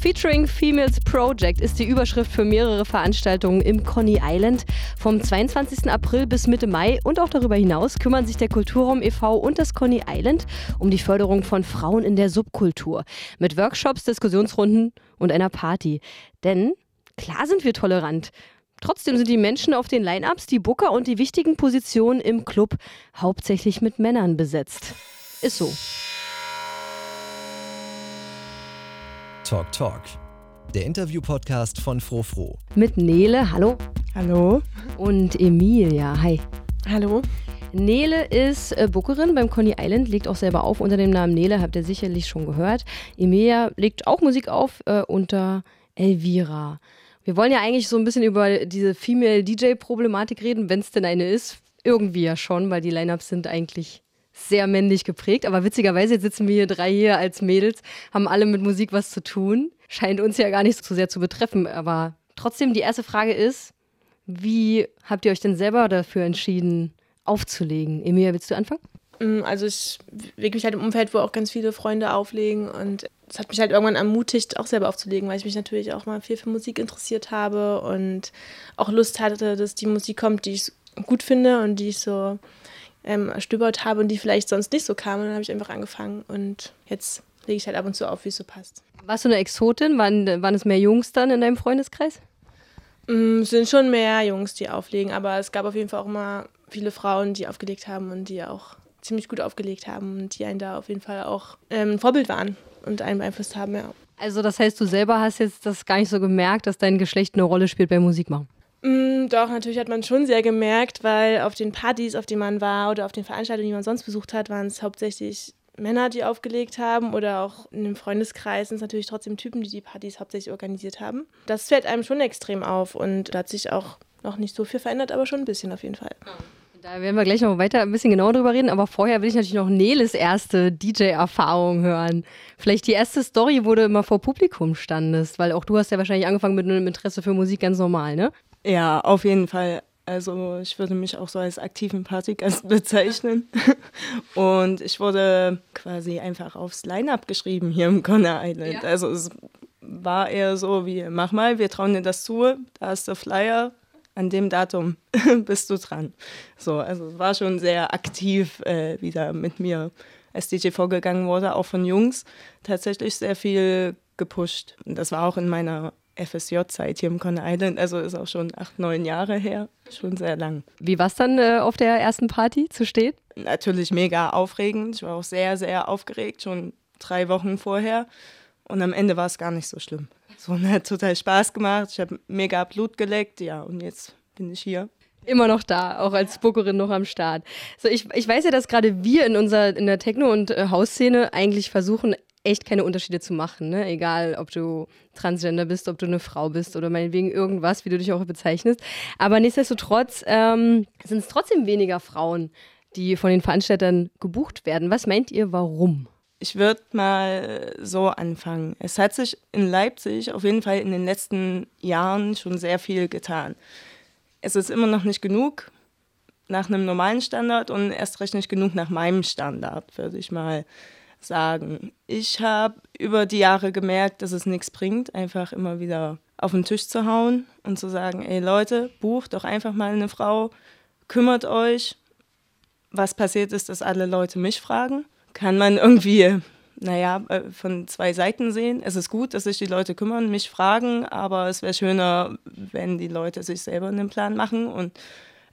Featuring Females Project ist die Überschrift für mehrere Veranstaltungen im Coney Island. Vom 22. April bis Mitte Mai und auch darüber hinaus kümmern sich der Kulturraum e.V. und das Coney Island um die Förderung von Frauen in der Subkultur. Mit Workshops, Diskussionsrunden und einer Party. Denn klar sind wir tolerant. Trotzdem sind die Menschen auf den Line-Ups, die Booker und die wichtigen Positionen im Club hauptsächlich mit Männern besetzt. Ist so. Talk Talk, der Interview-Podcast von Frofro. Mit Nele, hallo. Hallo. Und Emilia, hi. Hallo. Nele ist äh, Bookerin beim Coney Island, legt auch selber auf unter dem Namen Nele, habt ihr sicherlich schon gehört. Emilia legt auch Musik auf äh, unter Elvira. Wir wollen ja eigentlich so ein bisschen über diese Female DJ-Problematik reden, wenn es denn eine ist. Irgendwie ja schon, weil die Lineups sind eigentlich sehr männlich geprägt. Aber witzigerweise, jetzt sitzen wir hier drei hier als Mädels, haben alle mit Musik was zu tun. Scheint uns ja gar nicht so sehr zu betreffen. Aber trotzdem, die erste Frage ist, wie habt ihr euch denn selber dafür entschieden, aufzulegen? Emilia, willst du anfangen? Mm, also ich bewege mich halt im Umfeld, wo auch ganz viele Freunde auflegen und es hat mich halt irgendwann ermutigt, auch selber aufzulegen, weil ich mich natürlich auch mal viel für Musik interessiert habe und auch Lust hatte, dass die Musik kommt, die ich gut finde und die ich so ähm, erstöbert habe und die vielleicht sonst nicht so kam. Und dann habe ich einfach angefangen und jetzt lege ich halt ab und zu auf, wie es so passt. Warst du eine Exotin? Waren, waren es mehr Jungs dann in deinem Freundeskreis? Mm, es sind schon mehr Jungs, die auflegen, aber es gab auf jeden Fall auch immer viele Frauen, die aufgelegt haben und die auch ziemlich gut aufgelegt haben und die einen da auf jeden Fall auch ähm, ein Vorbild waren und einen beeinflusst haben, ja. Also das heißt, du selber hast jetzt das gar nicht so gemerkt, dass dein Geschlecht eine Rolle spielt beim Musikmachen? Mm, doch, natürlich hat man schon sehr gemerkt, weil auf den Partys, auf denen man war oder auf den Veranstaltungen, die man sonst besucht hat, waren es hauptsächlich Männer, die aufgelegt haben oder auch in dem Freundeskreis sind es natürlich trotzdem Typen, die die Partys hauptsächlich organisiert haben. Das fällt einem schon extrem auf und da hat sich auch noch nicht so viel verändert, aber schon ein bisschen auf jeden Fall. Da werden wir gleich noch weiter ein bisschen genauer drüber reden, aber vorher will ich natürlich noch Neles erste DJ-Erfahrung hören. Vielleicht die erste Story, wo du immer vor Publikum standest, weil auch du hast ja wahrscheinlich angefangen mit einem Interesse für Musik ganz normal, ne? Ja, auf jeden Fall. Also ich würde mich auch so als aktiven Partygast bezeichnen. Und ich wurde quasi einfach aufs Line-Up geschrieben hier im Conner Island. Ja. Also es war eher so wie, mach mal, wir trauen dir das zu, da ist der Flyer, an dem Datum bist du dran. So, also es war schon sehr aktiv äh, wieder mit mir als DJ vorgegangen wurde, auch von Jungs. Tatsächlich sehr viel gepusht. Und das war auch in meiner FSJ-Zeit hier im Conner Island, also ist auch schon acht, neun Jahre her, schon sehr lang. Wie war es dann äh, auf der ersten Party zu stehen? Natürlich mega aufregend. Ich war auch sehr, sehr aufgeregt, schon drei Wochen vorher. Und am Ende war es gar nicht so schlimm. So, und hat total Spaß gemacht. Ich habe mega Blut geleckt, ja, und jetzt bin ich hier. Immer noch da, auch als Bookerin noch am Start. So, ich, ich weiß ja, dass gerade wir in unserer in der Techno- und äh, Hausszene eigentlich versuchen, echt keine Unterschiede zu machen. Ne? Egal, ob du Transgender bist, ob du eine Frau bist oder meinetwegen irgendwas, wie du dich auch bezeichnest. Aber nichtsdestotrotz ähm, sind es trotzdem weniger Frauen, die von den Veranstaltern gebucht werden. Was meint ihr, warum? Ich würde mal so anfangen. Es hat sich in Leipzig auf jeden Fall in den letzten Jahren schon sehr viel getan. Es ist immer noch nicht genug nach einem normalen Standard und erst recht nicht genug nach meinem Standard, würde ich mal sagen. Ich habe über die Jahre gemerkt, dass es nichts bringt, einfach immer wieder auf den Tisch zu hauen und zu sagen, ey Leute, bucht doch einfach mal eine Frau, kümmert euch. Was passiert ist, dass alle Leute mich fragen. Kann man irgendwie, naja, äh, von zwei Seiten sehen. Es ist gut, dass sich die Leute kümmern, mich fragen, aber es wäre schöner, wenn die Leute sich selber einen Plan machen und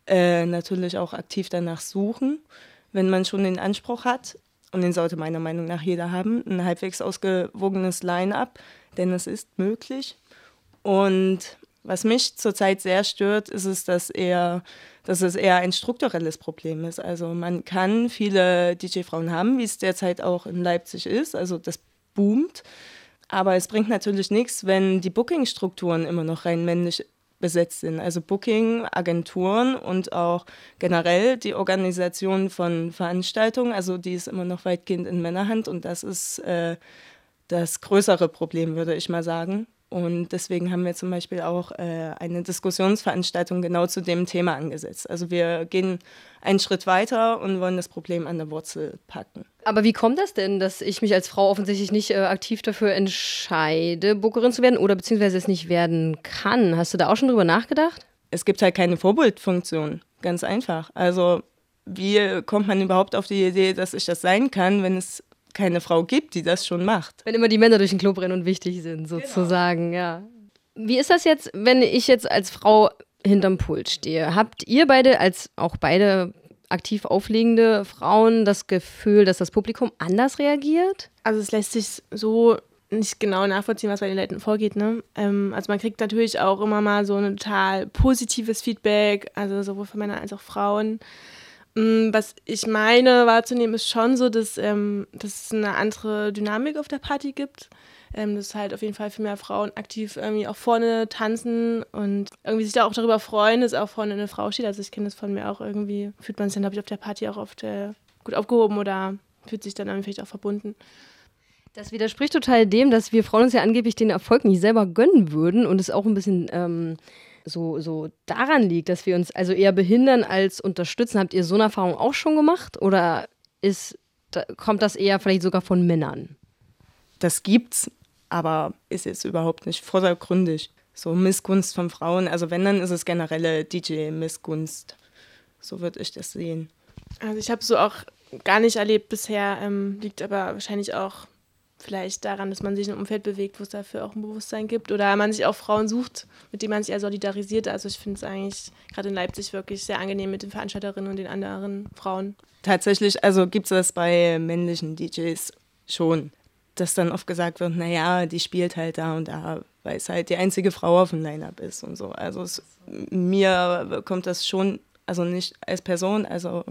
äh, natürlich auch aktiv danach suchen, wenn man schon den Anspruch hat und den sollte meiner Meinung nach jeder haben, ein halbwegs ausgewogenes Line-up, denn es ist möglich. Und was mich zurzeit sehr stört, ist es, dass, eher, dass es eher ein strukturelles Problem ist. Also man kann viele DJ-Frauen haben, wie es derzeit auch in Leipzig ist, also das boomt. Aber es bringt natürlich nichts, wenn die Booking-Strukturen immer noch rein männlich besetzt sind. Also Booking, Agenturen und auch generell die Organisation von Veranstaltungen, also die ist immer noch weitgehend in Männerhand und das ist äh, das größere Problem, würde ich mal sagen. Und deswegen haben wir zum Beispiel auch äh, eine Diskussionsveranstaltung genau zu dem Thema angesetzt. Also wir gehen einen Schritt weiter und wollen das Problem an der Wurzel packen. Aber wie kommt das denn, dass ich mich als Frau offensichtlich nicht äh, aktiv dafür entscheide, Bookerin zu werden oder beziehungsweise es nicht werden kann? Hast du da auch schon drüber nachgedacht? Es gibt halt keine Vorbildfunktion, ganz einfach. Also wie kommt man überhaupt auf die Idee, dass ich das sein kann, wenn es keine Frau gibt, die das schon macht. Wenn immer die Männer durch den Club rennen und wichtig sind, genau. sozusagen, genau. ja. Wie ist das jetzt, wenn ich jetzt als Frau hinterm Pult stehe? Habt ihr beide, als auch beide aktiv auflegende Frauen, das Gefühl, dass das Publikum anders reagiert? Also es lässt sich so nicht genau nachvollziehen, was bei den Leuten vorgeht. Ne? Ähm, also man kriegt natürlich auch immer mal so ein total positives Feedback, also sowohl von Männern als auch Frauen. Mm, was ich meine wahrzunehmen, ist schon so, dass, ähm, dass es eine andere Dynamik auf der Party gibt. Ähm, dass halt auf jeden Fall viel mehr Frauen aktiv irgendwie auch vorne tanzen und irgendwie sich da auch darüber freuen, dass auch vorne eine Frau steht. Also ich kenne das von mir auch irgendwie. Fühlt man sich dann, glaube ich, auf der Party auch oft äh, gut aufgehoben oder fühlt sich dann vielleicht auch verbunden. Das widerspricht total dem, dass wir Frauen uns ja angeblich den Erfolg nicht selber gönnen würden und es auch ein bisschen ähm, so, so daran liegt, dass wir uns also eher behindern als unterstützen. Habt ihr so eine Erfahrung auch schon gemacht oder ist, da, kommt das eher vielleicht sogar von Männern? Das gibt's, aber ist jetzt überhaupt nicht vordergründig. So Missgunst von Frauen, also wenn, dann ist es generelle DJ-Missgunst. So würde ich das sehen. Also ich habe so auch gar nicht erlebt bisher, ähm, liegt aber wahrscheinlich auch vielleicht daran, dass man sich in einem Umfeld bewegt, wo es dafür auch ein Bewusstsein gibt oder man sich auch Frauen sucht, mit denen man sich eher solidarisiert. Also ich finde es eigentlich gerade in Leipzig wirklich sehr angenehm mit den Veranstalterinnen und den anderen Frauen. Tatsächlich, also gibt es das bei männlichen DJs schon, dass dann oft gesagt wird, naja, die spielt halt da und da, weil es halt die einzige Frau auf dem Line-Up ist und so. Also es, mir kommt das schon, also nicht als Person, also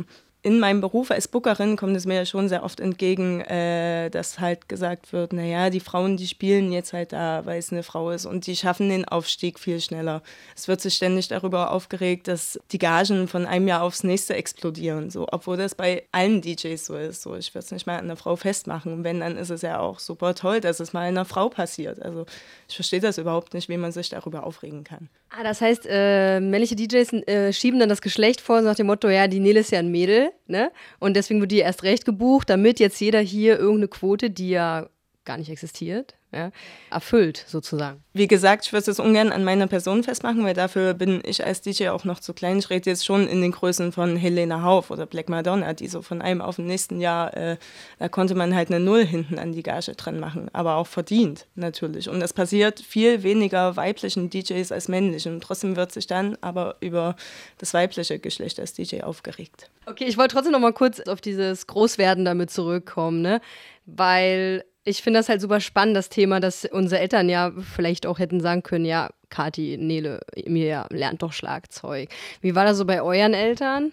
in meinem Beruf als Bookerin kommt es mir ja schon sehr oft entgegen, äh, dass halt gesagt wird, naja, die Frauen, die spielen jetzt halt da, weil es eine Frau ist und die schaffen den Aufstieg viel schneller. Es wird sich ständig darüber aufgeregt, dass die Gagen von einem Jahr aufs nächste explodieren, so, obwohl das bei allen DJs so ist. So, ich würde es nicht mal an einer Frau festmachen. Und wenn, dann ist es ja auch super toll, dass es mal einer Frau passiert. Also ich verstehe das überhaupt nicht, wie man sich darüber aufregen kann. Ah, das heißt, äh, männliche DJs äh, schieben dann das Geschlecht vor nach dem Motto, ja, die Nele ist ja ein Mädel, ne? Und deswegen wird die erst recht gebucht, damit jetzt jeder hier irgendeine Quote, die ja gar nicht existiert, ja, erfüllt sozusagen. Wie gesagt, ich würde es ungern an meiner Person festmachen, weil dafür bin ich als DJ auch noch zu klein. Ich rede jetzt schon in den Größen von Helena Hauf oder Black Madonna, die so von einem auf den nächsten Jahr, äh, da konnte man halt eine Null hinten an die Gage dran machen, aber auch verdient natürlich. Und das passiert viel weniger weiblichen DJs als männlichen. Und trotzdem wird sich dann aber über das weibliche Geschlecht als DJ aufgeregt. Okay, ich wollte trotzdem noch mal kurz auf dieses Großwerden damit zurückkommen, ne? Weil ich finde das halt super spannend, das Thema, dass unsere Eltern ja vielleicht auch hätten sagen können, ja, Kati, Nele, Emilia, lernt doch Schlagzeug. Wie war das so bei euren Eltern?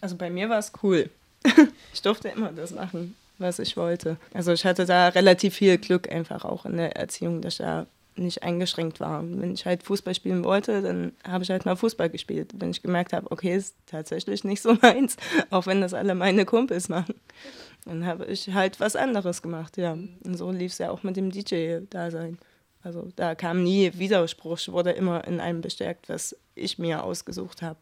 Also bei mir war es cool. ich durfte immer das machen, was ich wollte. Also ich hatte da relativ viel Glück einfach auch in der Erziehung, dass ich da nicht eingeschränkt war. Wenn ich halt Fußball spielen wollte, dann habe ich halt mal Fußball gespielt. Wenn ich gemerkt habe, okay, ist tatsächlich nicht so meins, auch wenn das alle meine Kumpels machen. Dann habe ich halt was anderes gemacht, ja. Und so lief es ja auch mit dem DJ-Dasein. Also da kam nie Widerspruch, ich wurde immer in einem bestärkt, was ich mir ausgesucht habe.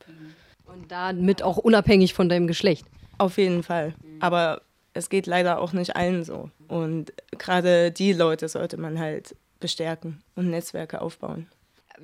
Und damit auch unabhängig von deinem Geschlecht? Auf jeden Fall. Aber es geht leider auch nicht allen so. Und gerade die Leute sollte man halt bestärken und Netzwerke aufbauen.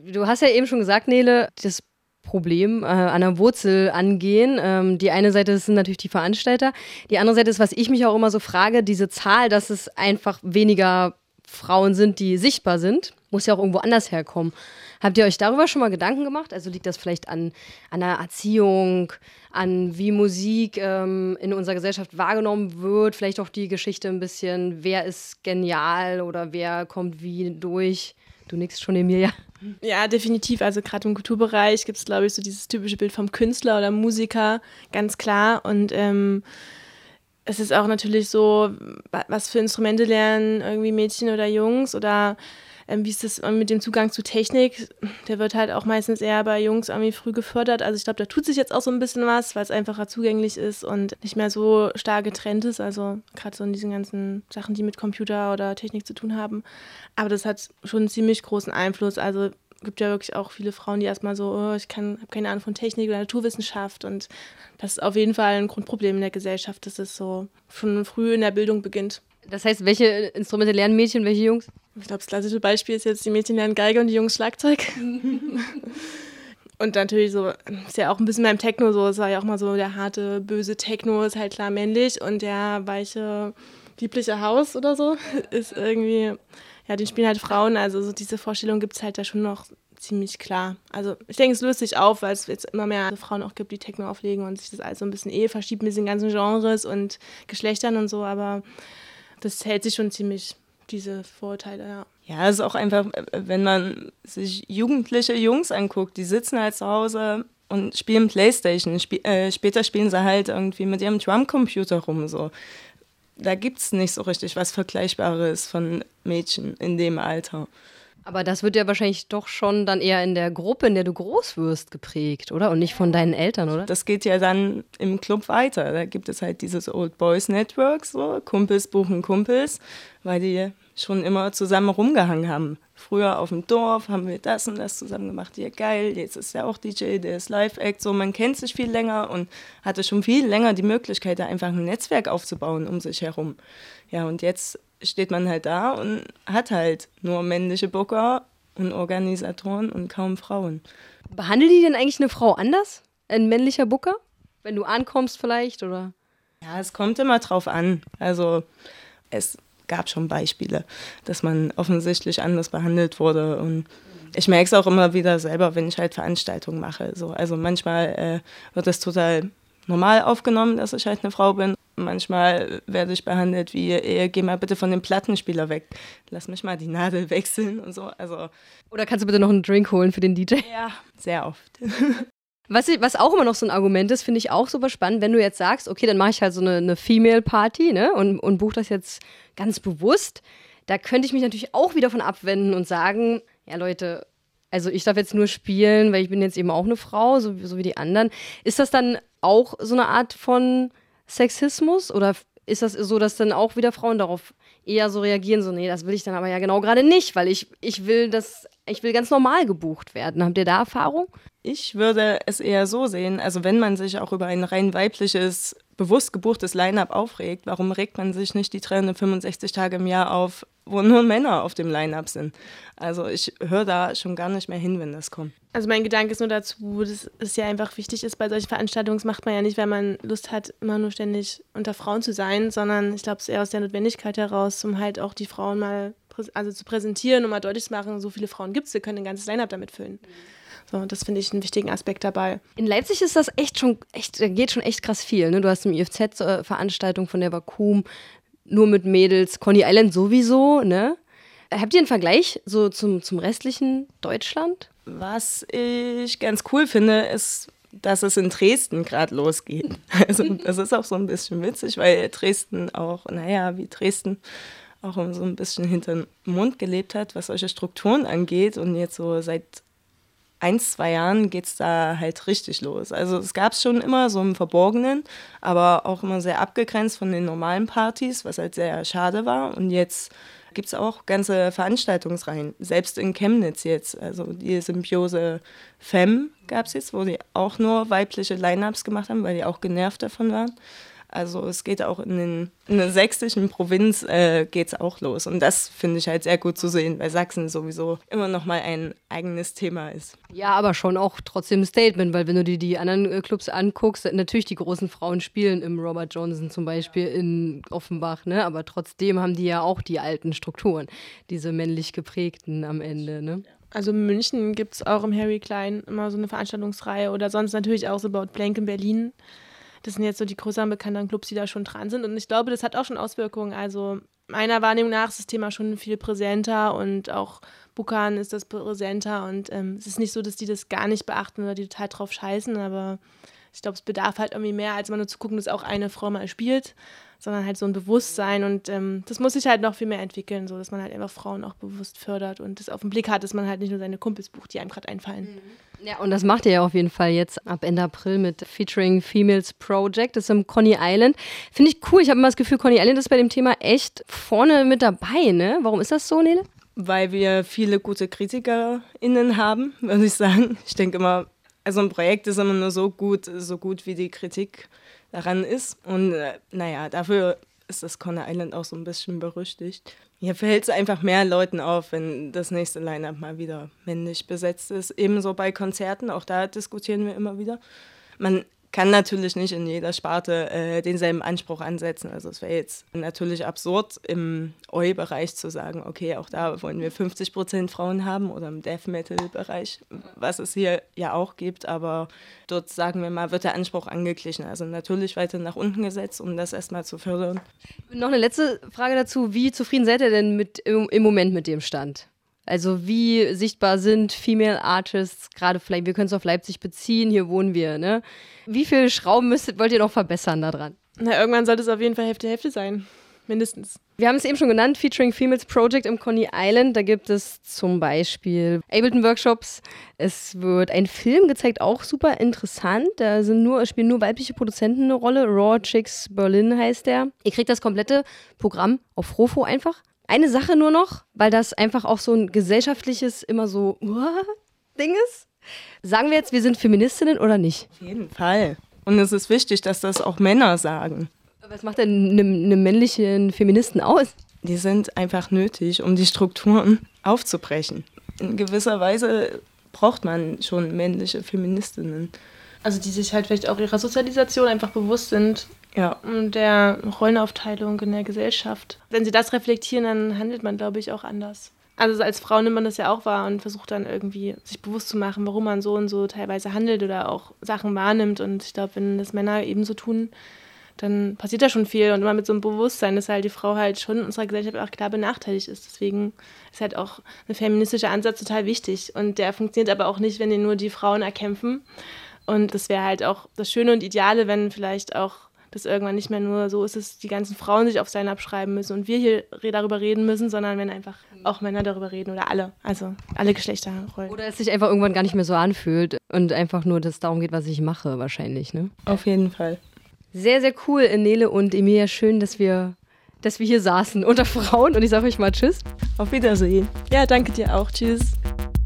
Du hast ja eben schon gesagt, Nele, das Problem äh, an der Wurzel angehen. Ähm, die eine Seite sind natürlich die Veranstalter. Die andere Seite ist, was ich mich auch immer so frage, diese Zahl, dass es einfach weniger Frauen sind, die sichtbar sind, muss ja auch irgendwo anders herkommen. Habt ihr euch darüber schon mal Gedanken gemacht? Also liegt das vielleicht an, an der Erziehung, an wie Musik ähm, in unserer Gesellschaft wahrgenommen wird? Vielleicht auch die Geschichte ein bisschen, wer ist genial oder wer kommt wie durch? Du nix schon, Emilia. Ja, definitiv. Also gerade im Kulturbereich gibt es, glaube ich, so dieses typische Bild vom Künstler oder Musiker, ganz klar. Und ähm, es ist auch natürlich so, was für Instrumente lernen irgendwie Mädchen oder Jungs oder Ähm, wie ist das mit dem Zugang zu Technik? Der wird halt auch meistens eher bei Jungs irgendwie früh gefördert. Also ich glaube, da tut sich jetzt auch so ein bisschen was, weil es einfacher zugänglich ist und nicht mehr so stark getrennt ist. Also gerade so in diesen ganzen Sachen, die mit Computer oder Technik zu tun haben. Aber das hat schon einen ziemlich großen Einfluss. Also gibt ja wirklich auch viele Frauen, die erstmal so, oh, ich habe keine Ahnung von Technik oder Naturwissenschaft und das ist auf jeden Fall ein Grundproblem in der Gesellschaft, dass es so schon früh in der Bildung beginnt. Das heißt, welche Instrumente lernen Mädchen, welche Jungs? Ich glaube, das klassische Beispiel ist jetzt, die Mädchen lernen Geige und die Jungs Schlagzeug. und natürlich so, ist ja auch ein bisschen beim Techno so, es war ja auch mal so, der harte, böse Techno ist halt klar männlich und der weiche, liebliche Haus oder so ist irgendwie, ja, den spielen halt Frauen. Also so diese Vorstellung gibt es halt da schon noch ziemlich klar. Also ich denke, es löst sich auf, weil es jetzt immer mehr Frauen auch gibt, die Techno auflegen und sich das alles so ein bisschen eh verschiebt mit den ganzen Genres und Geschlechtern und so, aber das hält sich schon ziemlich, diese Vorurteile, ja. Ja, es ist auch einfach, wenn man sich jugendliche Jungs anguckt, die sitzen halt zu Hause und spielen Playstation. Sp äh, später spielen sie halt irgendwie mit ihrem Drumcomputer rum. So. Da gibt es nicht so richtig was Vergleichbares von Mädchen in dem Alter. Aber das wird ja wahrscheinlich doch schon dann eher in der Gruppe, in der du groß wirst, geprägt, oder? Und nicht von deinen Eltern, oder? Das geht ja dann im Club weiter. Da gibt es halt dieses Old Boys Network, so Kumpels buchen Kumpels, weil die schon immer zusammen rumgehangen haben. Früher auf dem Dorf haben wir das und das zusammen gemacht. Ja, geil, jetzt ist ja auch DJ, der ist Live-Act. So, man kennt sich viel länger und hatte schon viel länger die Möglichkeit, da einfach ein Netzwerk aufzubauen um sich herum. Ja, und jetzt steht man halt da und hat halt nur männliche Booker und Organisatoren und kaum Frauen. Behandelt die denn eigentlich eine Frau anders? Ein männlicher Booker? Wenn du ankommst vielleicht oder? Ja, es kommt immer drauf an. Also es gab schon Beispiele, dass man offensichtlich anders behandelt wurde und ich merke es auch immer wieder selber, wenn ich halt Veranstaltungen mache. So, also manchmal äh, wird es total normal aufgenommen, dass ich halt eine Frau bin. Manchmal werde ich behandelt wie, ey, geh mal bitte von dem Plattenspieler weg. Lass mich mal die Nadel wechseln und so. Also, Oder kannst du bitte noch einen Drink holen für den DJ? Ja, sehr oft. Was, was auch immer noch so ein Argument ist, finde ich auch super spannend, wenn du jetzt sagst, okay, dann mache ich halt so eine, eine Female Party ne, und, und buche das jetzt ganz bewusst. Da könnte ich mich natürlich auch wieder von abwenden und sagen, ja Leute, also ich darf jetzt nur spielen, weil ich bin jetzt eben auch eine Frau, so, so wie die anderen. Ist das dann auch so eine Art von Sexismus oder ist das so, dass dann auch wieder Frauen darauf eher so reagieren, so, nee, das will ich dann aber ja genau gerade nicht, weil ich, ich will das, ich will ganz normal gebucht werden. Habt ihr da Erfahrung? Ich würde es eher so sehen, also wenn man sich auch über ein rein weibliches, bewusst gebuchtes Line-up aufregt, warum regt man sich nicht die 365 Tage im Jahr auf, wo nur Männer auf dem Line-up sind? Also ich höre da schon gar nicht mehr hin, wenn das kommt. Also mein Gedanke ist nur dazu, dass es ja einfach wichtig ist, bei solchen Veranstaltungen das macht man ja nicht, weil man Lust hat, immer nur ständig unter Frauen zu sein, sondern ich glaube, es ist eher aus der Notwendigkeit heraus, um halt auch die Frauen mal also zu präsentieren und mal deutlich zu machen, so viele Frauen gibt es, wir können ein ganzes Line-up damit füllen. Mhm. So, das finde ich einen wichtigen Aspekt dabei. In Leipzig ist das echt schon, echt, da geht schon echt krass viel. Ne? Du hast im IFZ-Veranstaltung von der Vakuum nur mit Mädels, Coney Island sowieso, ne? Habt ihr einen Vergleich so zum, zum restlichen Deutschland? Was ich ganz cool finde, ist, dass es in Dresden gerade losgeht. Also das ist auch so ein bisschen witzig, weil Dresden auch, naja, wie Dresden auch so ein bisschen hinter den Mund gelebt hat, was solche Strukturen angeht und jetzt so seit ein, zwei Jahren geht es da halt richtig los. Also es gab es schon immer so im Verborgenen, aber auch immer sehr abgegrenzt von den normalen Partys, was halt sehr schade war. Und jetzt gibt es auch ganze Veranstaltungsreihen, selbst in Chemnitz jetzt. Also die Symbiose Femme gab es jetzt, wo die auch nur weibliche Line-Ups gemacht haben, weil die auch genervt davon waren. Also es geht auch in, den, in der sächsischen Provinz äh, geht es auch los. Und das finde ich halt sehr gut zu sehen, weil Sachsen sowieso immer noch mal ein eigenes Thema ist. Ja, aber schon auch trotzdem ein Statement, weil wenn du dir die anderen äh, Clubs anguckst, natürlich die großen Frauen spielen im Robert Johnson zum Beispiel in Offenbach, ne? aber trotzdem haben die ja auch die alten Strukturen, diese männlich geprägten am Ende. Ne? Also in München gibt es auch im Harry Klein immer so eine Veranstaltungsreihe oder sonst natürlich auch so About Blank in Berlin. Das sind jetzt so die größeren bekannten Clubs, die da schon dran sind. Und ich glaube, das hat auch schon Auswirkungen. Also meiner Wahrnehmung nach ist das Thema schon viel präsenter und auch Bukan ist das präsenter. Und ähm, es ist nicht so, dass die das gar nicht beachten oder die total drauf scheißen, aber ich glaube, es bedarf halt irgendwie mehr, als mal nur zu gucken, dass auch eine Frau mal spielt, sondern halt so ein Bewusstsein und ähm, das muss sich halt noch viel mehr entwickeln, so dass man halt einfach Frauen auch bewusst fördert und das auf den Blick hat, dass man halt nicht nur seine Kumpels bucht, die einem gerade einfallen. Mhm. Ja, und das macht ihr ja auf jeden Fall jetzt ab Ende April mit Featuring Females Project. Das ist im Coney Island. Finde ich cool. Ich habe immer das Gefühl, Coney Island ist bei dem Thema echt vorne mit dabei, ne? Warum ist das so, Nele? Weil wir viele gute KritikerInnen haben, würde ich sagen. Ich denke immer, also ein Projekt ist immer nur so gut, so gut wie die Kritik daran ist. Und äh, naja, dafür ist das Conner Island auch so ein bisschen berüchtigt. Hier fällt es einfach mehr Leuten auf, wenn das nächste Line-Up mal wieder männlich besetzt ist. Ebenso bei Konzerten, auch da diskutieren wir immer wieder. Man kann natürlich nicht in jeder Sparte äh, denselben Anspruch ansetzen. Also es wäre jetzt natürlich absurd, im Oi-Bereich zu sagen, okay, auch da wollen wir 50 Prozent Frauen haben oder im Death Metal-Bereich, was es hier ja auch gibt. Aber dort, sagen wir mal, wird der Anspruch angeglichen. Also natürlich weiter nach unten gesetzt, um das erstmal zu fördern. Noch eine letzte Frage dazu. Wie zufrieden seid ihr denn mit, im, im Moment mit dem Stand? Also wie sichtbar sind Female Artists, gerade vielleicht, wir können es auf Leipzig beziehen, hier wohnen wir, ne? Wie viele Schrauben müsstet, wollt ihr noch verbessern daran? Na, irgendwann sollte es auf jeden Fall Hälfte Hälfte sein. Mindestens. Wir haben es eben schon genannt, Featuring Females Project im Coney Island. Da gibt es zum Beispiel Ableton-Workshops. Es wird ein Film gezeigt, auch super interessant. Da sind nur, spielen nur weibliche Produzenten eine Rolle. Raw Chicks Berlin heißt der. Ihr kriegt das komplette Programm auf Rofo einfach. Eine Sache nur noch, weil das einfach auch so ein gesellschaftliches, immer so Ding ist. Sagen wir jetzt, wir sind Feministinnen oder nicht? Auf jeden Fall. Und es ist wichtig, dass das auch Männer sagen. Was macht denn einen eine männlichen Feministen aus? Die sind einfach nötig, um die Strukturen aufzubrechen. In gewisser Weise braucht man schon männliche Feministinnen. Also die sich halt vielleicht auch ihrer Sozialisation einfach bewusst sind, ja. Und der Rollenaufteilung in der Gesellschaft. Wenn sie das reflektieren, dann handelt man, glaube ich, auch anders. Also als Frau nimmt man das ja auch wahr und versucht dann irgendwie sich bewusst zu machen, warum man so und so teilweise handelt oder auch Sachen wahrnimmt. Und ich glaube, wenn das Männer ebenso tun, dann passiert da schon viel. Und immer mit so einem Bewusstsein, dass halt die Frau halt schon in unserer Gesellschaft auch klar benachteiligt ist. Deswegen ist halt auch ein feministischer Ansatz total wichtig. Und der funktioniert aber auch nicht, wenn den nur die Frauen erkämpfen. Und das wäre halt auch das Schöne und Ideale, wenn vielleicht auch dass irgendwann nicht mehr nur so ist, dass die ganzen Frauen sich auf sein abschreiben müssen und wir hier darüber reden müssen, sondern wenn einfach auch Männer darüber reden oder alle, also alle Geschlechterrollen. Oder es sich einfach irgendwann gar nicht mehr so anfühlt und einfach nur das darum geht, was ich mache, wahrscheinlich, ne? Auf jeden Fall. Sehr, sehr cool, Nele und Emilia. Schön, dass wir, dass wir hier saßen unter Frauen und ich sage euch mal Tschüss. Auf Wiedersehen. Ja, danke dir auch. Tschüss.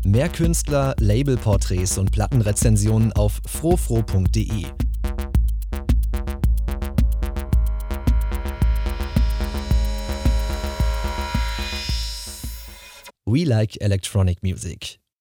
Mehr Künstler, Labelporträts und Plattenrezensionen auf frofro.de. We like electronic music.